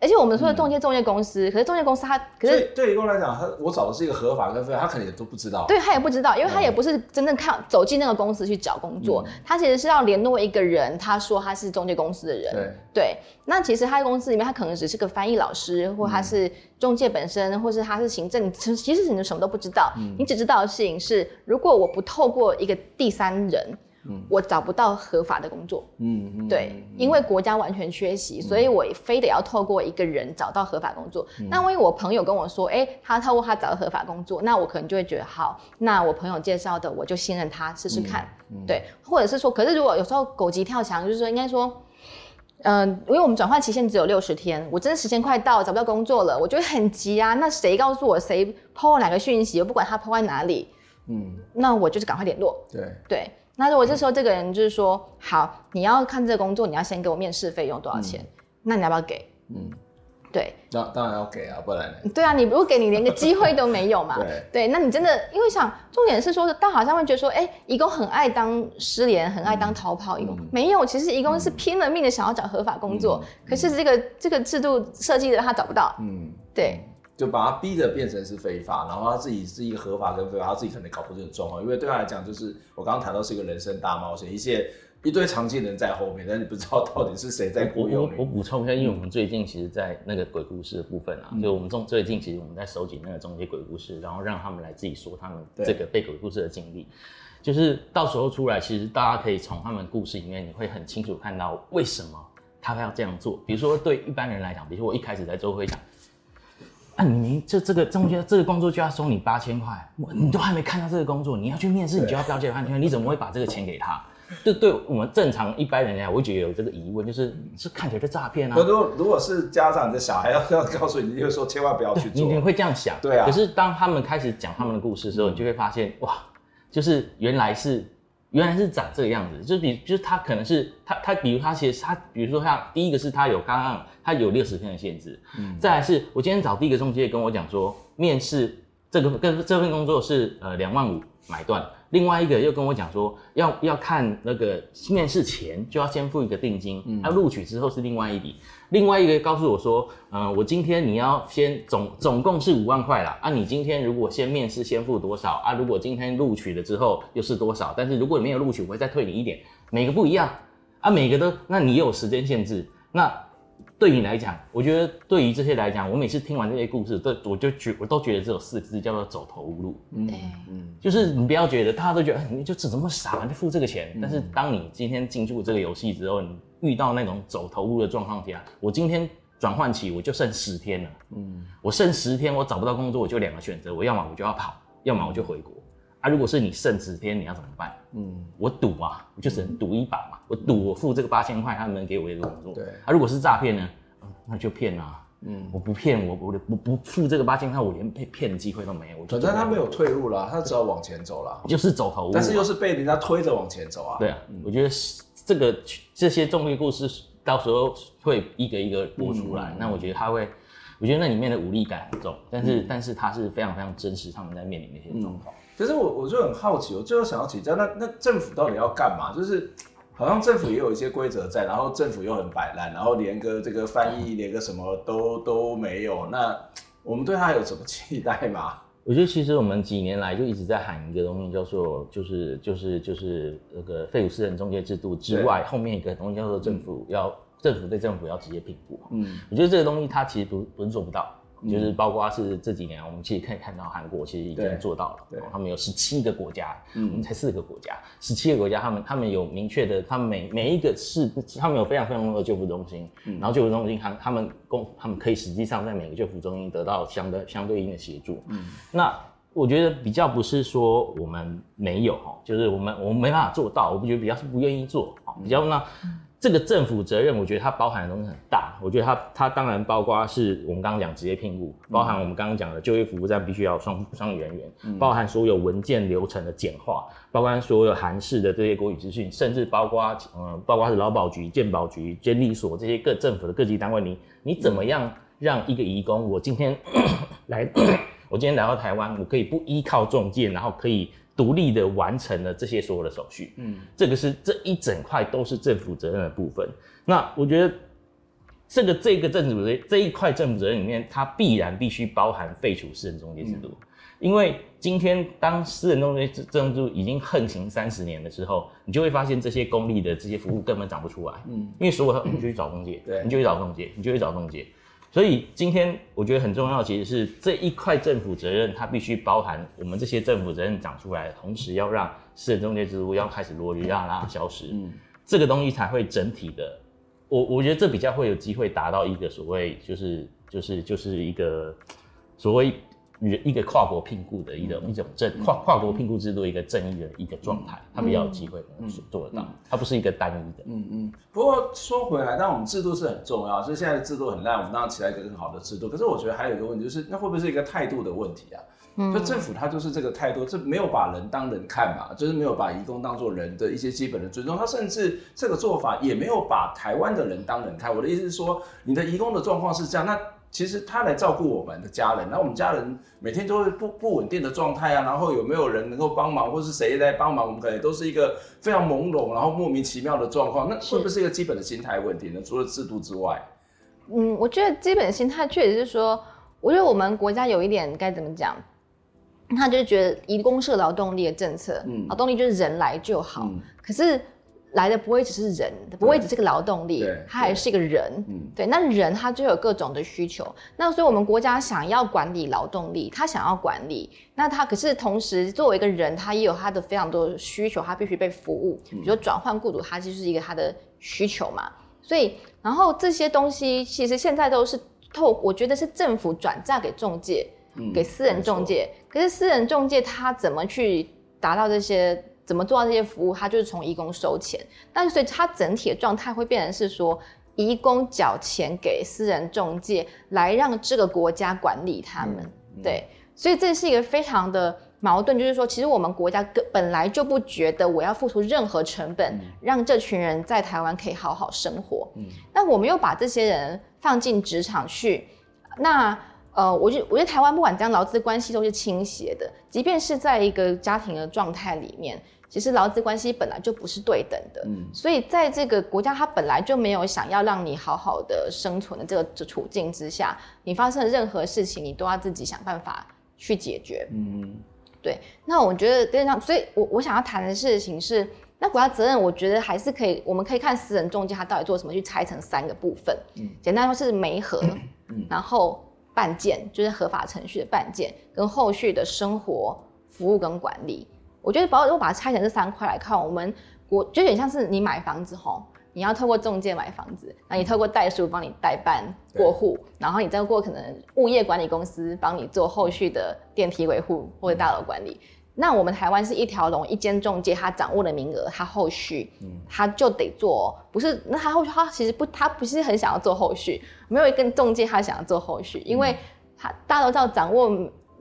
而且我们说的中介中介公司，嗯、可是中介公司他可是对一共来讲，他我找的是一个合法跟非法，他可能也都不知道。对，他也不知道，因为他也不是真正看走进那个公司去找工作，嗯、他其实是要联络一个人，他说他是中介公司的人。对，对，那其实他在公司里面，他可能只是个翻译老师，或他是中介本身，或是他是行政，其实你什么都不知道，嗯、你只知道的事情是，如果我不透过一个第三人。嗯，我找不到合法的工作。嗯嗯，对，嗯、因为国家完全缺席，嗯、所以我非得要透过一个人找到合法工作。嗯、那万一我朋友跟我说，哎、欸，他透过他找到合法工作，那我可能就会觉得好，那我朋友介绍的，我就信任他试试看。对，或者是说，可是如果有时候狗急跳墙，就是说应该说，嗯、呃，因为我们转换期限只有六十天，我真的时间快到找不到工作了，我就会很急啊。那谁告诉我谁 po 了哪个讯息，我不管他 po 在哪里，嗯，那我就是赶快联络。对对。那如果这时候这个人就是说，嗯、好，你要看这个工作，你要先给我面试费用多少钱？嗯、那你要不要给？嗯，对，那当然要给啊，不然呢？对啊，你不给你连个机会都没有嘛？对，对，那你真的因为想重点是说，大家好像会觉得说，哎、欸，移工很爱当失联，很爱当逃跑移工，嗯、没有，其实移工是拼了命的想要找合法工作，嗯、可是这个这个制度设计的他找不到，嗯，对。就把他逼着变成是非法，然后他自己是一个合法跟非法，他自己可能搞不清楚状况，因为对他来讲，就是我刚刚谈到是一个人生大冒险，一些一堆常见人在后面，但你不知道到底是谁在鼓动。我补充一下，因为我们最近其实，在那个鬼故事的部分啊，就、嗯、我们中最近其实我们在收集那个中介鬼故事，然后让他们来自己说他们这个被鬼故事的经历，就是到时候出来，其实大家可以从他们故事里面，你会很清楚看到为什么他要这样做。比如说对一般人来讲，比如说我一开始在周会讲。啊，你明这这个中间这个工作就要收你八千块，你都还没看到这个工作，你要去面试，你就要标价八千块，你怎么会把这个钱给他？这对我们正常一般人来讲，我会觉得有这个疑问，就是是看起来是诈骗啊。如果如果是家长的小孩要要告诉你，就是说千万不要去 做，你会这样想。对啊。可是当他们开始讲他们的故事的时候，你就会发现哇，就是原来是。原来是长这个样子，就是比，就是他可能是他他，比如他其实他，比如说他第一个是他有刚刚他有六十天的限制，嗯，再来是我今天找第一个中介跟我讲说，面试这个跟这份工作是呃两万五，买断。另外一个又跟我讲说，要要看那个面试前就要先付一个定金，嗯，要录取之后是另外一笔。另外一个告诉我说，嗯、呃，我今天你要先总总共是五万块啦，啊，你今天如果先面试先付多少啊？如果今天录取了之后又是多少？但是如果你没有录取，我会再退你一点，每个不一样啊，每个都，那你有时间限制，那。对你来讲，我觉得对于这些来讲，我每次听完这些故事，都我就觉我都觉得只有四个字叫做走投无路。嗯嗯，就是你不要觉得大家都觉得你就这么傻，就付这个钱。嗯、但是当你今天进入这个游戏之后，你遇到那种走投无路的状况下，我今天转换期我就剩十天了。嗯，我剩十天，我找不到工作，我就两个选择，我要么我就要跑，要么我就回国。啊，如果是你剩十天，你要怎么办？嗯，我赌嘛，我就只能赌一把嘛。我赌我付这个八千块，他们能给我一个工作。对。啊，如果是诈骗呢？那就骗啊。嗯，我不骗我，我我不付这个八千块，我连被骗的机会都没有。反正他没有退路了，他只要往前走了，就是走投无路。但是又是被人家推着往前走啊。对啊，我觉得这个这些综艺故事到时候会一个一个播出来，那我觉得他会，我觉得那里面的无力感很重，但是但是他是非常非常真实，他们在面临那些状况。其实我我就很好奇，我最后想要请教，那那政府到底要干嘛？就是好像政府也有一些规则在，然后政府又很摆烂，然后连个这个翻译，连个什么都都没有。那我们对他有什么 期待吗？我觉得其实我们几年来就一直在喊一个东西，叫做就是就是就是那个废除私人中介制度之外，后面一个东西叫做政府要政府对政府要直接评估。嗯，我觉得这个东西它其实不不是做不到。就是包括是这几年，我们其实可以看到韩国其实已经做到了，对，他们有十七个国家，嗯，我们才四个国家，十七个国家，他们他们有明确的，他们每每一个市，他们有非常非常多的救护中心，嗯，然后救护中心他他们公他们可以实际上在每个救护中心得到相对相对应的协助，嗯，那我觉得比较不是说我们没有哈，就是我们我们没办法做到，我不觉得比较是不愿意做，比较那。这个政府责任，我觉得它包含的东西很大。我觉得它它当然包括是我们刚刚讲职业聘雇，包含我们刚刚讲的就业服务站必须要双双语人员，包含所有文件流程的简化，包括所有韩式的这些国语资讯，甚至包括嗯，包括是劳保局、健保局、监理所这些各政府的各级单位，你你怎么样让一个移工，我今天 来，我今天来到台湾，我可以不依靠中介，然后可以。独立的完成了这些所有的手续，嗯，这个是这一整块都是政府责任的部分。那我觉得这个这个政府的这一块政府责任里面，它必然必须包含废除私人中介制度，嗯、因为今天当私人中介制度已经横行三十年的时候，你就会发现这些公立的这些服务根本长不出来，嗯，因为所有你就去找中介，对，你就去找中介，你就去找中介。所以今天我觉得很重要，其实是这一块政府责任，它必须包含我们这些政府责任长出来，同时要让私人中介制度要开始落地，让它消失，嗯，这个东西才会整体的，我我觉得这比较会有机会达到一个所谓就是就是就是一个所谓。一个跨国聘雇的一种一种正跨跨国聘雇制度一个正义的一个状态，他比较有机会做得到，它不是一个单一的。嗯嗯。不过说回来，但我们制度是很重要，所以现在的制度很烂，我们当然期待一个更好的制度。可是我觉得还有一个问题，就是那会不会是一个态度的问题啊？就政府它就是这个态度，这没有把人当人看嘛，就是没有把移工当做人的一些基本的尊重，他甚至这个做法也没有把台湾的人当人看。我的意思是说，你的移工的状况是这样，那。其实他来照顾我们的家人，那我们家人每天都会不不稳定的状态啊，然后有没有人能够帮忙，或是谁来帮忙，我们可能都是一个非常朦胧，然后莫名其妙的状况，那会不会是一个基本的心态问题呢？除了制度之外，嗯，我觉得基本的心态确实是说，我觉得我们国家有一点该怎么讲，他就是觉得以公社劳动力的政策，嗯，劳动力就是人来就好，嗯，可是。来的不会只是人，不会只是个劳动力，他还是一个人。嗯，对，那人他就有各种的需求。那所以我们国家想要管理劳动力，他想要管理，那他可是同时作为一个人，他也有他的非常多的需求，他必须被服务。比如说转换雇主，他就是一个他的需求嘛。所以，然后这些东西其实现在都是透，我觉得是政府转嫁给中介，给私人中介。可是私人中介他怎么去达到这些？怎么做到这些服务？他就是从义工收钱，但是所以他整体的状态会变成是说，义工缴钱给私人中介来让这个国家管理他们。对，所以这是一个非常的矛盾，就是说，其实我们国家根本来就不觉得我要付出任何成本，让这群人在台湾可以好好生活。嗯，那我们又把这些人放进职场去，那呃，我觉得我觉得台湾不管怎样，劳资关系都是倾斜的，即便是在一个家庭的状态里面。其实劳资关系本来就不是对等的，嗯，所以在这个国家，它本来就没有想要让你好好的生存的这个处境之下，你发生的任何事情，你都要自己想办法去解决，嗯，对。那我觉得这样，所以我我想要谈的事情是，那国家责任，我觉得还是可以，我们可以看私人中介他到底做什么，去拆成三个部分，嗯，简单说是媒合，嗯，然后办件，就是合法程序的办件，跟后续的生活服务跟管理。我觉得，包括如果把它拆成这三块来看，我们国就有点像是你买房子吼，你要透过中介买房子，那你透过代书帮你代办过户，然后你再过可能物业管理公司帮你做后续的电梯维护或者大楼管理。那我们台湾是一条龙，一间中介他掌握的名额，他后续他就得做，不是？那他后续他其实不，他不是很想要做后续，没有一个中介他想要做后续，因为他大家都知道掌握。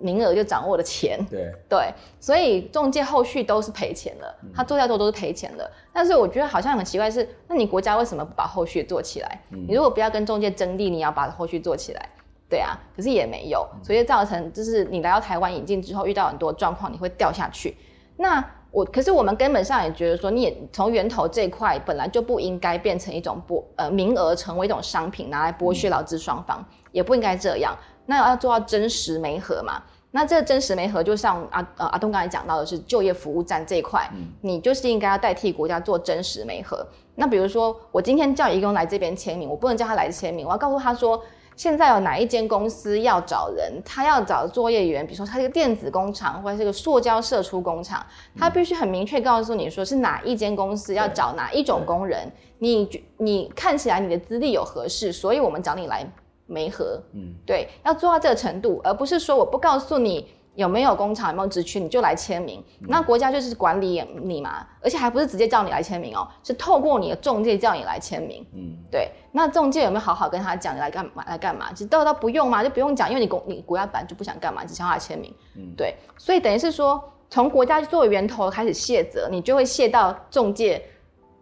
名额就掌握了钱，对 对，所以中介后续都是赔钱了，嗯、他做再多都是赔钱的。但是我觉得好像很奇怪是，那你国家为什么不把后续做起来？嗯、你如果不要跟中介争利，你要把后续做起来，对啊，可是也没有，所以造成就是你来到台湾引进之后遇到很多状况，你会掉下去。那我可是我们根本上也觉得说，你也从源头这一块本来就不应该变成一种剥呃名额成为一种商品拿来剥削劳资双方，嗯、也不应该这样。那要做到真实媒合嘛？那这个真实媒合，就像阿呃阿东刚才讲到的是就业服务站这一块，嗯、你就是应该要代替国家做真实媒合。那比如说，我今天叫移工来这边签名，我不能叫他来签名，我要告诉他说，现在有哪一间公司要找人，他要找作业员，比如说他是个电子工厂或者是个塑胶射出工厂，他必须很明确告诉你说是哪一间公司要找哪一种工人，你你看起来你的资历有合适，所以我们找你来。媒合，嗯，对，要做到这个程度，而不是说我不告诉你有没有工厂有没有职缺，你就来签名。嗯、那国家就是管理你嘛，而且还不是直接叫你来签名哦，是透过你的中介叫你来签名。嗯，对。那中介有没有好好跟他讲你来干嘛？来干嘛？其实都都不用嘛，就不用讲，因为你国你国家本来就不想干嘛，只想要他签名。嗯，对。所以等于是说，从国家作为源头开始卸责，你就会卸到中介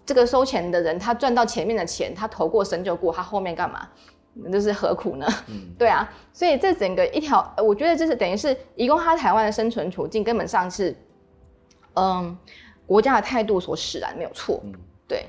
这个收钱的人，他赚到前面的钱，他投过身就过，他后面干嘛？那就是何苦呢？嗯，对啊，所以这整个一条，我觉得就是等于是移工他台湾的生存处境根本上是，嗯，国家的态度所使然，没有错。嗯，对。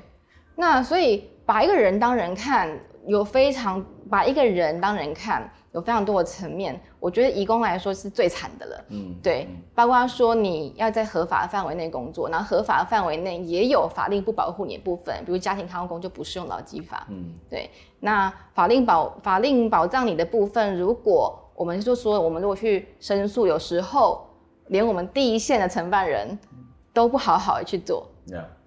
那所以把一个人当人看，有非常把一个人当人看。有非常多的层面，我觉得移工来说是最惨的了。嗯，对，包括说你要在合法范围内工作，然后合法范围内也有法令不保护你的部分，比如家庭看护工就不适用劳基法。嗯，对，那法令保法令保障你的部分，如果我们就说我们如果去申诉，有时候连我们第一线的承办人都不好好的去做。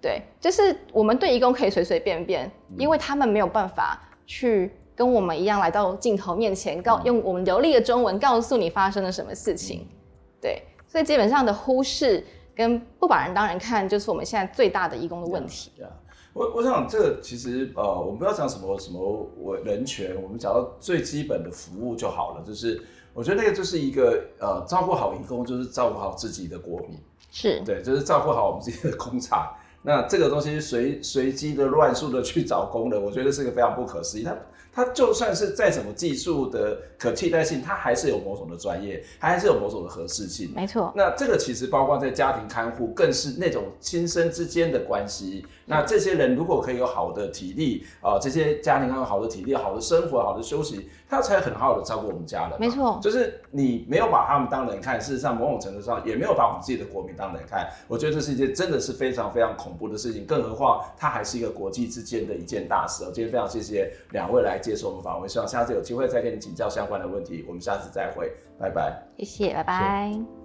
对，就是我们对义工可以随随便便，因为他们没有办法去。跟我们一样来到镜头面前，告用我们流利的中文告诉你发生了什么事情，嗯、对，所以基本上的忽视跟不把人当人看，就是我们现在最大的义工的问题。Yeah, yeah. 我我想这个其实呃，我们不要讲什么什么我人权，我们讲到最基本的服务就好了。就是我觉得那个就是一个呃，照顾好义工，就是照顾好自己的国民，是对，就是照顾好我们自己的工厂。那这个东西随随机的乱数的去找工人，我觉得是个非常不可思议。他他就算是再怎么技术的可替代性，他还是有某种的专业，他还是有某种的合适性。没错。那这个其实包括在家庭看护，更是那种亲生之间的关系。那这些人如果可以有好的体力啊，这些家庭还有好的体力、好的生活、好的休息，他才很好的照顾我们家人。没错。就是你没有把他们当人看，事实上某种程度上也没有把我们自己的国民当人看。我觉得这是一件真的是非常非常恐怖的事情，更何况它还是一个国际之间的一件大事。我今天非常谢谢两位来。接受我们访问，希望下次有机会再跟你请教相关的问题。我们下次再会，拜拜。谢谢，拜拜。